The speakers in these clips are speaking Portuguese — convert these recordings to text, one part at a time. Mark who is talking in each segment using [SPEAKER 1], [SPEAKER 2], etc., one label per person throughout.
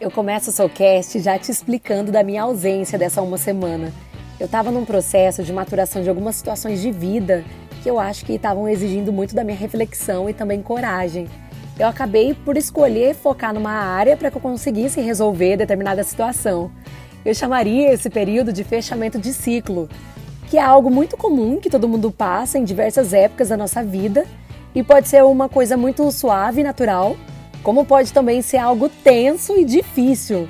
[SPEAKER 1] Eu começo o Soulcast já te explicando da minha ausência dessa uma semana. Eu estava num processo de maturação de algumas situações de vida que eu acho que estavam exigindo muito da minha reflexão e também coragem. Eu acabei por escolher focar numa área para que eu conseguisse resolver determinada situação. Eu chamaria esse período de fechamento de ciclo, que é algo muito comum que todo mundo passa em diversas épocas da nossa vida e pode ser uma coisa muito suave e natural, como pode também ser algo tenso e difícil.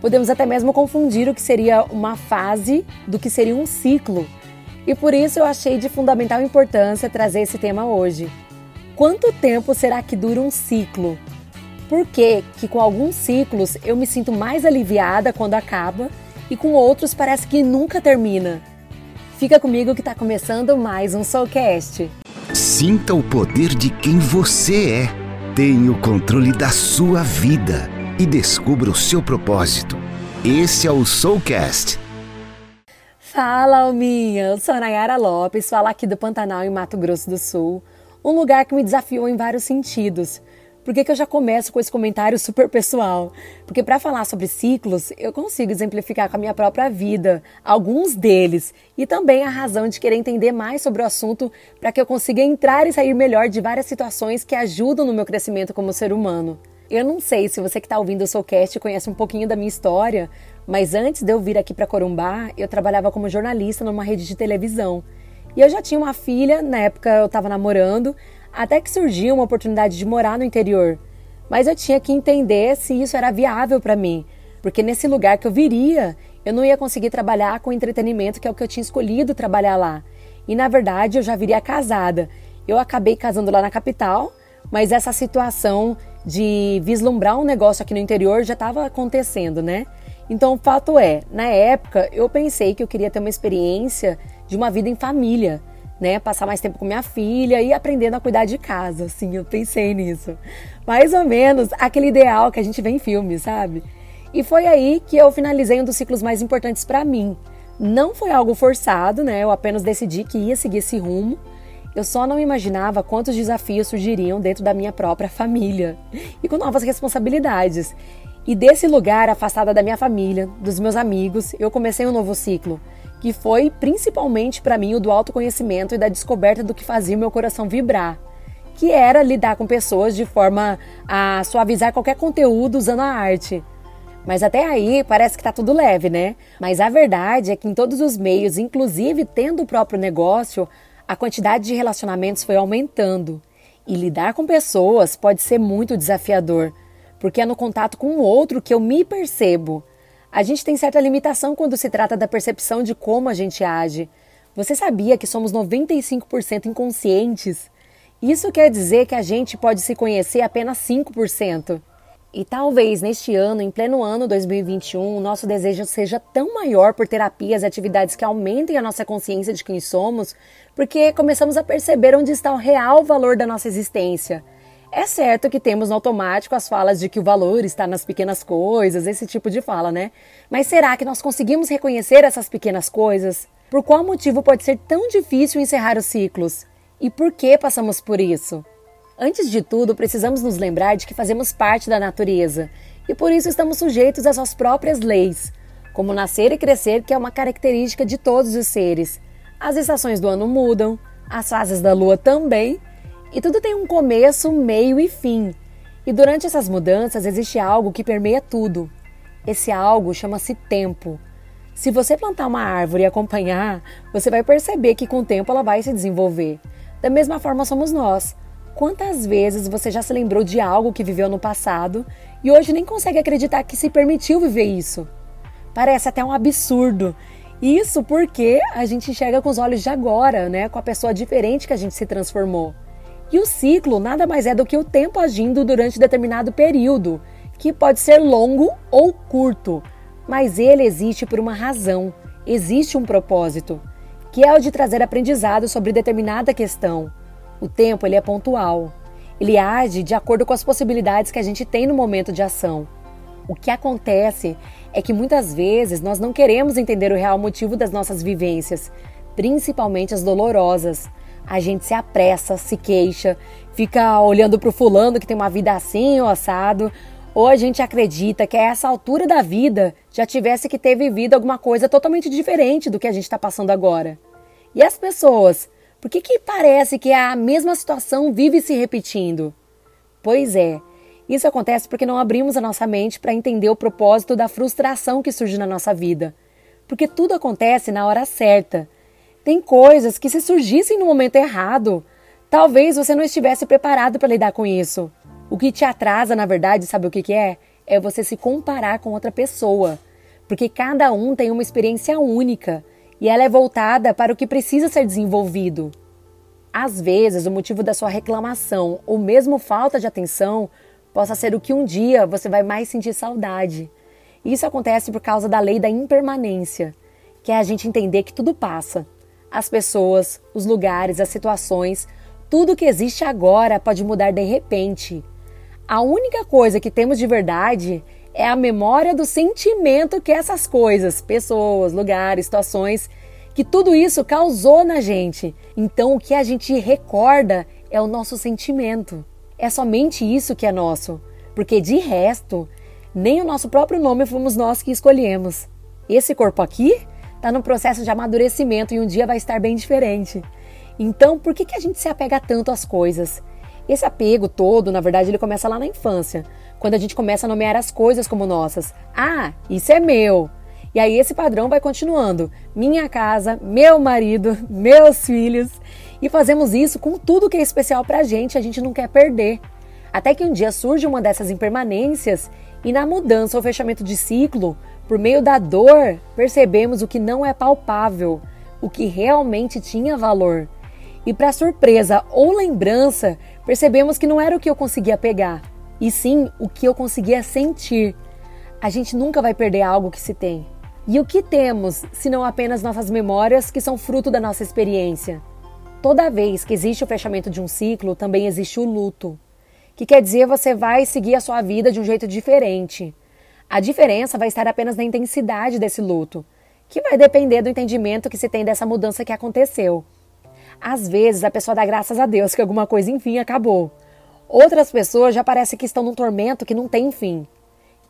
[SPEAKER 1] Podemos até mesmo confundir o que seria uma fase do que seria um ciclo. E por isso eu achei de fundamental importância trazer esse tema hoje. Quanto tempo será que dura um ciclo? Por que, que com alguns ciclos eu me sinto mais aliviada quando acaba e com outros parece que nunca termina? Fica comigo que está começando mais um Soulcast.
[SPEAKER 2] Sinta o poder de quem você é Tenha o controle da sua vida e descubra o seu propósito. Esse é o Soulcast.
[SPEAKER 1] Fala, Alminha! Eu sou a Nayara Lopes, falo aqui do Pantanal, em Mato Grosso do Sul. Um lugar que me desafiou em vários sentidos. Por que, que eu já começo com esse comentário super pessoal? Porque para falar sobre ciclos, eu consigo exemplificar com a minha própria vida alguns deles e também a razão de querer entender mais sobre o assunto para que eu consiga entrar e sair melhor de várias situações que ajudam no meu crescimento como ser humano. Eu não sei se você que está ouvindo o Soulcast conhece um pouquinho da minha história, mas antes de eu vir aqui para Corumbá, eu trabalhava como jornalista numa rede de televisão. E eu já tinha uma filha, na época eu estava namorando, até que surgiu uma oportunidade de morar no interior. Mas eu tinha que entender se isso era viável para mim, porque nesse lugar que eu viria, eu não ia conseguir trabalhar com entretenimento, que é o que eu tinha escolhido trabalhar lá. E na verdade eu já viria casada. Eu acabei casando lá na capital, mas essa situação de vislumbrar um negócio aqui no interior já estava acontecendo, né? Então o fato é, na época eu pensei que eu queria ter uma experiência de uma vida em família né, passar mais tempo com minha filha e aprendendo a cuidar de casa, assim, eu pensei nisso. Mais ou menos aquele ideal que a gente vê em filmes, sabe? E foi aí que eu finalizei um dos ciclos mais importantes para mim. Não foi algo forçado, né? Eu apenas decidi que ia seguir esse rumo. Eu só não imaginava quantos desafios surgiriam dentro da minha própria família e com novas responsabilidades. E desse lugar, afastada da minha família, dos meus amigos, eu comecei um novo ciclo que foi principalmente para mim o do autoconhecimento e da descoberta do que fazia o meu coração vibrar, que era lidar com pessoas de forma a suavizar qualquer conteúdo usando a arte. Mas até aí parece que tá tudo leve, né? Mas a verdade é que em todos os meios, inclusive tendo o próprio negócio, a quantidade de relacionamentos foi aumentando. E lidar com pessoas pode ser muito desafiador, porque é no contato com o outro que eu me percebo a gente tem certa limitação quando se trata da percepção de como a gente age. Você sabia que somos 95% inconscientes? Isso quer dizer que a gente pode se conhecer apenas 5%. E talvez neste ano, em pleno ano 2021, o nosso desejo seja tão maior por terapias e atividades que aumentem a nossa consciência de quem somos, porque começamos a perceber onde está o real valor da nossa existência. É certo que temos no automático as falas de que o valor está nas pequenas coisas, esse tipo de fala, né? Mas será que nós conseguimos reconhecer essas pequenas coisas? Por qual motivo pode ser tão difícil encerrar os ciclos? E por que passamos por isso? Antes de tudo, precisamos nos lembrar de que fazemos parte da natureza e por isso estamos sujeitos às suas próprias leis, como nascer e crescer, que é uma característica de todos os seres. As estações do ano mudam, as fases da lua também e tudo tem um começo, meio e fim. E durante essas mudanças existe algo que permeia tudo. Esse algo chama-se tempo. Se você plantar uma árvore e acompanhar, você vai perceber que com o tempo ela vai se desenvolver. Da mesma forma somos nós. Quantas vezes você já se lembrou de algo que viveu no passado e hoje nem consegue acreditar que se permitiu viver isso? Parece até um absurdo. Isso porque a gente enxerga com os olhos de agora, né? Com a pessoa diferente que a gente se transformou. E o ciclo nada mais é do que o tempo agindo durante determinado período, que pode ser longo ou curto, mas ele existe por uma razão, existe um propósito, que é o de trazer aprendizado sobre determinada questão. O tempo ele é pontual. Ele age de acordo com as possibilidades que a gente tem no momento de ação. O que acontece é que muitas vezes nós não queremos entender o real motivo das nossas vivências, principalmente as dolorosas a gente se apressa, se queixa, fica olhando para o fulano que tem uma vida assim ou assado, Ou a gente acredita que a essa altura da vida já tivesse que ter vivido alguma coisa totalmente diferente do que a gente está passando agora. E as pessoas? Por que, que parece que a mesma situação vive se repetindo? Pois é, isso acontece porque não abrimos a nossa mente para entender o propósito da frustração que surge na nossa vida. Porque tudo acontece na hora certa. Tem coisas que, se surgissem no momento errado, talvez você não estivesse preparado para lidar com isso. O que te atrasa, na verdade, sabe o que, que é? É você se comparar com outra pessoa. Porque cada um tem uma experiência única e ela é voltada para o que precisa ser desenvolvido. Às vezes, o motivo da sua reclamação ou mesmo falta de atenção possa ser o que um dia você vai mais sentir saudade. Isso acontece por causa da lei da impermanência, que é a gente entender que tudo passa. As pessoas, os lugares, as situações, tudo que existe agora pode mudar de repente. A única coisa que temos de verdade é a memória do sentimento que essas coisas, pessoas, lugares, situações, que tudo isso causou na gente. Então, o que a gente recorda é o nosso sentimento. É somente isso que é nosso, porque de resto, nem o nosso próprio nome fomos nós que escolhemos. Esse corpo aqui está no processo de amadurecimento e um dia vai estar bem diferente. Então, por que, que a gente se apega tanto às coisas? Esse apego todo, na verdade, ele começa lá na infância, quando a gente começa a nomear as coisas como nossas. Ah, isso é meu. E aí esse padrão vai continuando. Minha casa, meu marido, meus filhos. E fazemos isso com tudo que é especial pra gente, a gente não quer perder. Até que um dia surge uma dessas impermanências e na mudança ou fechamento de ciclo, por meio da dor, percebemos o que não é palpável, o que realmente tinha valor. E para surpresa ou lembrança, percebemos que não era o que eu conseguia pegar, e sim o que eu conseguia sentir. A gente nunca vai perder algo que se tem. E o que temos, se não apenas nossas memórias que são fruto da nossa experiência? Toda vez que existe o fechamento de um ciclo, também existe o luto, que quer dizer você vai seguir a sua vida de um jeito diferente. A diferença vai estar apenas na intensidade desse luto, que vai depender do entendimento que se tem dessa mudança que aconteceu. Às vezes a pessoa dá graças a Deus que alguma coisa, enfim, acabou. Outras pessoas já parece que estão num tormento que não tem fim.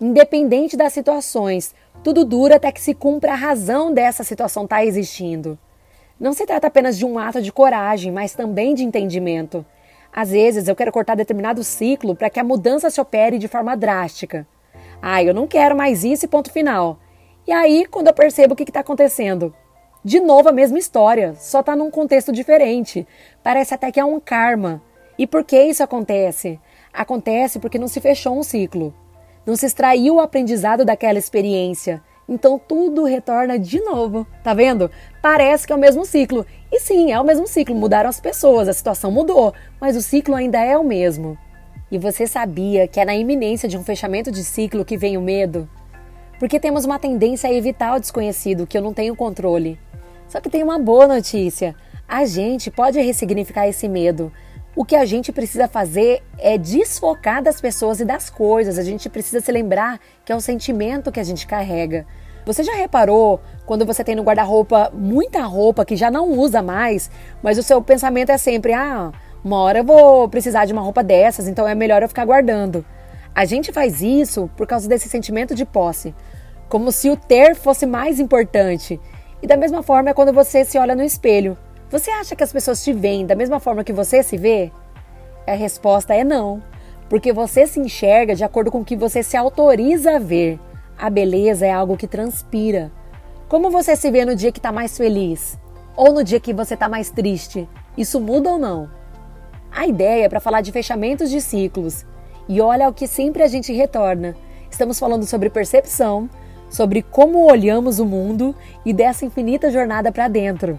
[SPEAKER 1] Independente das situações, tudo dura até que se cumpra a razão dessa situação estar tá existindo. Não se trata apenas de um ato de coragem, mas também de entendimento. Às vezes eu quero cortar determinado ciclo para que a mudança se opere de forma drástica. Ah, eu não quero mais isso e ponto final. E aí, quando eu percebo o que está acontecendo, de novo a mesma história, só está num contexto diferente. Parece até que é um karma. E por que isso acontece? Acontece porque não se fechou um ciclo. Não se extraiu o aprendizado daquela experiência. Então tudo retorna de novo. Tá vendo? Parece que é o mesmo ciclo. E sim, é o mesmo ciclo. Mudaram as pessoas, a situação mudou, mas o ciclo ainda é o mesmo. E você sabia que é na iminência de um fechamento de ciclo que vem o medo? Porque temos uma tendência a evitar o desconhecido, que eu não tenho controle. Só que tem uma boa notícia: a gente pode ressignificar esse medo. O que a gente precisa fazer é desfocar das pessoas e das coisas. A gente precisa se lembrar que é um sentimento que a gente carrega. Você já reparou quando você tem no guarda-roupa muita roupa que já não usa mais, mas o seu pensamento é sempre: ah, uma hora eu vou precisar de uma roupa dessas, então é melhor eu ficar guardando. A gente faz isso por causa desse sentimento de posse, como se o ter fosse mais importante. E da mesma forma é quando você se olha no espelho. Você acha que as pessoas te veem da mesma forma que você se vê? A resposta é não, porque você se enxerga de acordo com o que você se autoriza a ver. A beleza é algo que transpira. Como você se vê no dia que está mais feliz? Ou no dia que você está mais triste? Isso muda ou não? A ideia é para falar de fechamentos de ciclos. E olha o que sempre a gente retorna. Estamos falando sobre percepção, sobre como olhamos o mundo e dessa infinita jornada para dentro.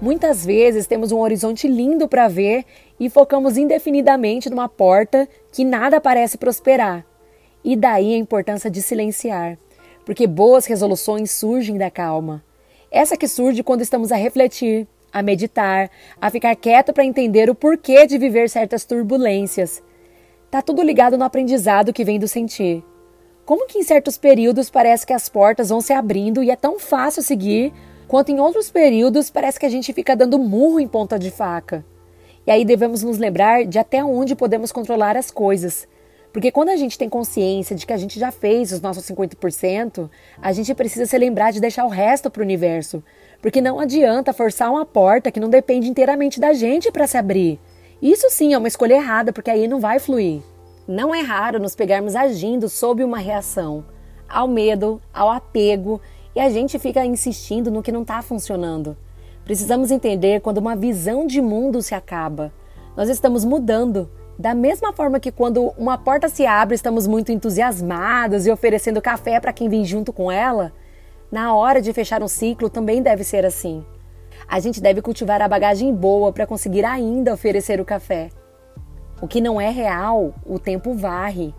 [SPEAKER 1] Muitas vezes temos um horizonte lindo para ver e focamos indefinidamente numa porta que nada parece prosperar. E daí a importância de silenciar, porque boas resoluções surgem da calma. Essa que surge quando estamos a refletir, a meditar, a ficar quieto para entender o porquê de viver certas turbulências. Tá tudo ligado no aprendizado que vem do sentir. Como que em certos períodos parece que as portas vão se abrindo e é tão fácil seguir, quanto em outros períodos parece que a gente fica dando murro em ponta de faca. E aí devemos nos lembrar de até onde podemos controlar as coisas, Porque quando a gente tem consciência de que a gente já fez os nossos 50%, a gente precisa se lembrar de deixar o resto para o universo. Porque não adianta forçar uma porta que não depende inteiramente da gente para se abrir. Isso sim é uma escolha errada, porque aí não vai fluir. Não é raro nos pegarmos agindo sob uma reação ao medo, ao apego, e a gente fica insistindo no que não está funcionando. Precisamos entender quando uma visão de mundo se acaba. Nós estamos mudando. Da mesma forma que quando uma porta se abre, estamos muito entusiasmados e oferecendo café para quem vem junto com ela, na hora de fechar um ciclo também deve ser assim. A gente deve cultivar a bagagem boa para conseguir ainda oferecer o café. O que não é real, o tempo varre.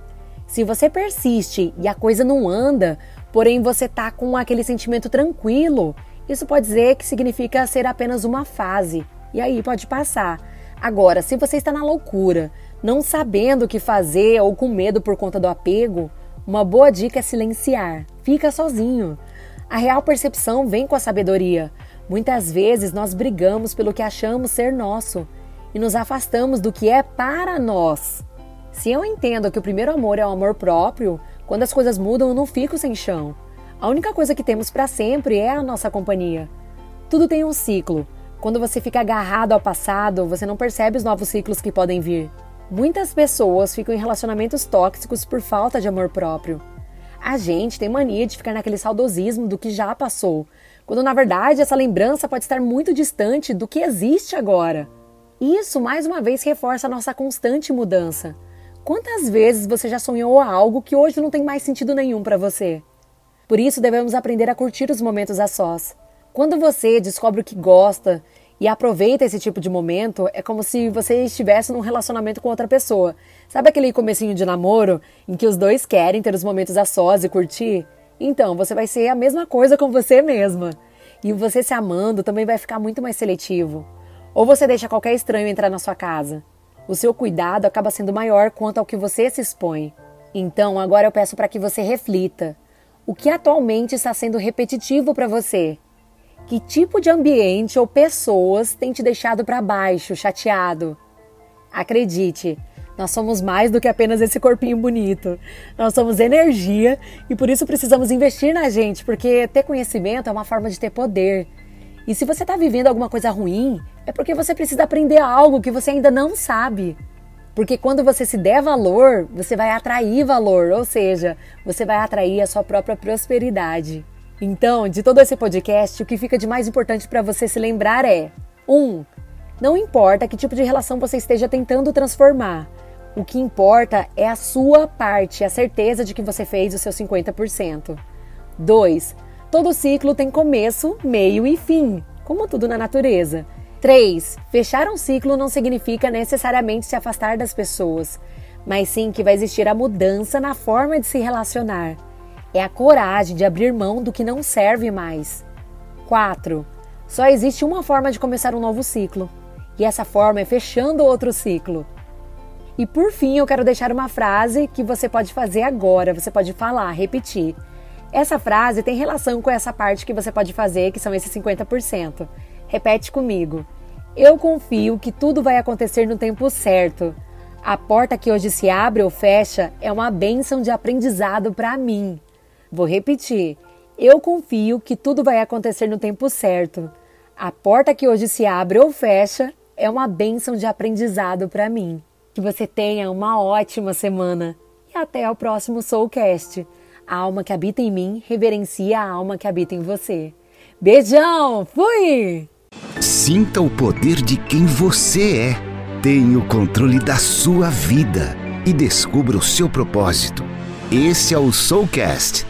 [SPEAKER 1] Se você persiste e a coisa não anda, porém você tá com aquele sentimento tranquilo, isso pode dizer que significa ser apenas uma fase. E aí pode passar. Agora, se você está na loucura, não sabendo o que fazer ou com medo por conta do apego, uma boa dica é silenciar. Fica sozinho. A real percepção vem com a sabedoria. Muitas vezes nós brigamos pelo que achamos ser nosso e nos afastamos do que é para nós. Se eu entendo que o primeiro amor é o amor próprio, quando as coisas mudam eu não fico sem chão. A única coisa que temos para sempre é a nossa companhia. Tudo tem um ciclo. Quando você fica agarrado ao passado, você não percebe os novos ciclos que podem vir. Muitas pessoas ficam em relacionamentos tóxicos por falta de amor próprio. A gente tem mania de ficar naquele saudosismo do que já passou, quando na verdade essa lembrança pode estar muito distante do que existe agora. Isso mais uma vez reforça a nossa constante mudança. Quantas vezes você já sonhou algo que hoje não tem mais sentido nenhum para você? Por isso devemos aprender a curtir os momentos a sós. Quando você descobre o que gosta e aproveita esse tipo de momento, é como se você estivesse num relacionamento com outra pessoa. Sabe aquele comecinho de namoro em que os dois querem ter os momentos a sós e curtir? Então, você vai ser a mesma coisa com você mesma. E você se amando também vai ficar muito mais seletivo. Ou você deixa qualquer estranho entrar na sua casa o seu cuidado acaba sendo maior quanto ao que você se expõe. Então, agora eu peço para que você reflita. O que atualmente está sendo repetitivo para você? Que tipo de ambiente ou pessoas tem te deixado para baixo, chateado? Acredite, nós somos mais do que apenas esse corpinho bonito. Nós somos energia e por isso precisamos investir na gente, porque ter conhecimento é uma forma de ter poder. E se você está vivendo alguma coisa ruim, é porque você precisa aprender algo que você ainda não sabe. Porque quando você se der valor, você vai atrair valor, ou seja, você vai atrair a sua própria prosperidade. Então, de todo esse podcast, o que fica de mais importante para você se lembrar é: 1. Um, não importa que tipo de relação você esteja tentando transformar. O que importa é a sua parte, a certeza de que você fez o seu 50%. 2. Todo ciclo tem começo, meio e fim, como tudo na natureza. 3. Fechar um ciclo não significa necessariamente se afastar das pessoas, mas sim que vai existir a mudança na forma de se relacionar. É a coragem de abrir mão do que não serve mais. 4. Só existe uma forma de começar um novo ciclo, e essa forma é fechando outro ciclo. E por fim, eu quero deixar uma frase que você pode fazer agora, você pode falar, repetir. Essa frase tem relação com essa parte que você pode fazer, que são esses 50%. Repete comigo. Eu confio que tudo vai acontecer no tempo certo. A porta que hoje se abre ou fecha é uma bênção de aprendizado para mim. Vou repetir. Eu confio que tudo vai acontecer no tempo certo. A porta que hoje se abre ou fecha é uma bênção de aprendizado para mim. Que você tenha uma ótima semana e até o próximo Soulcast. A alma que habita em mim reverencia a alma que habita em você. Beijão! Fui!
[SPEAKER 2] Sinta o poder de quem você é. Tenha o controle da sua vida e descubra o seu propósito. Esse é o Soulcast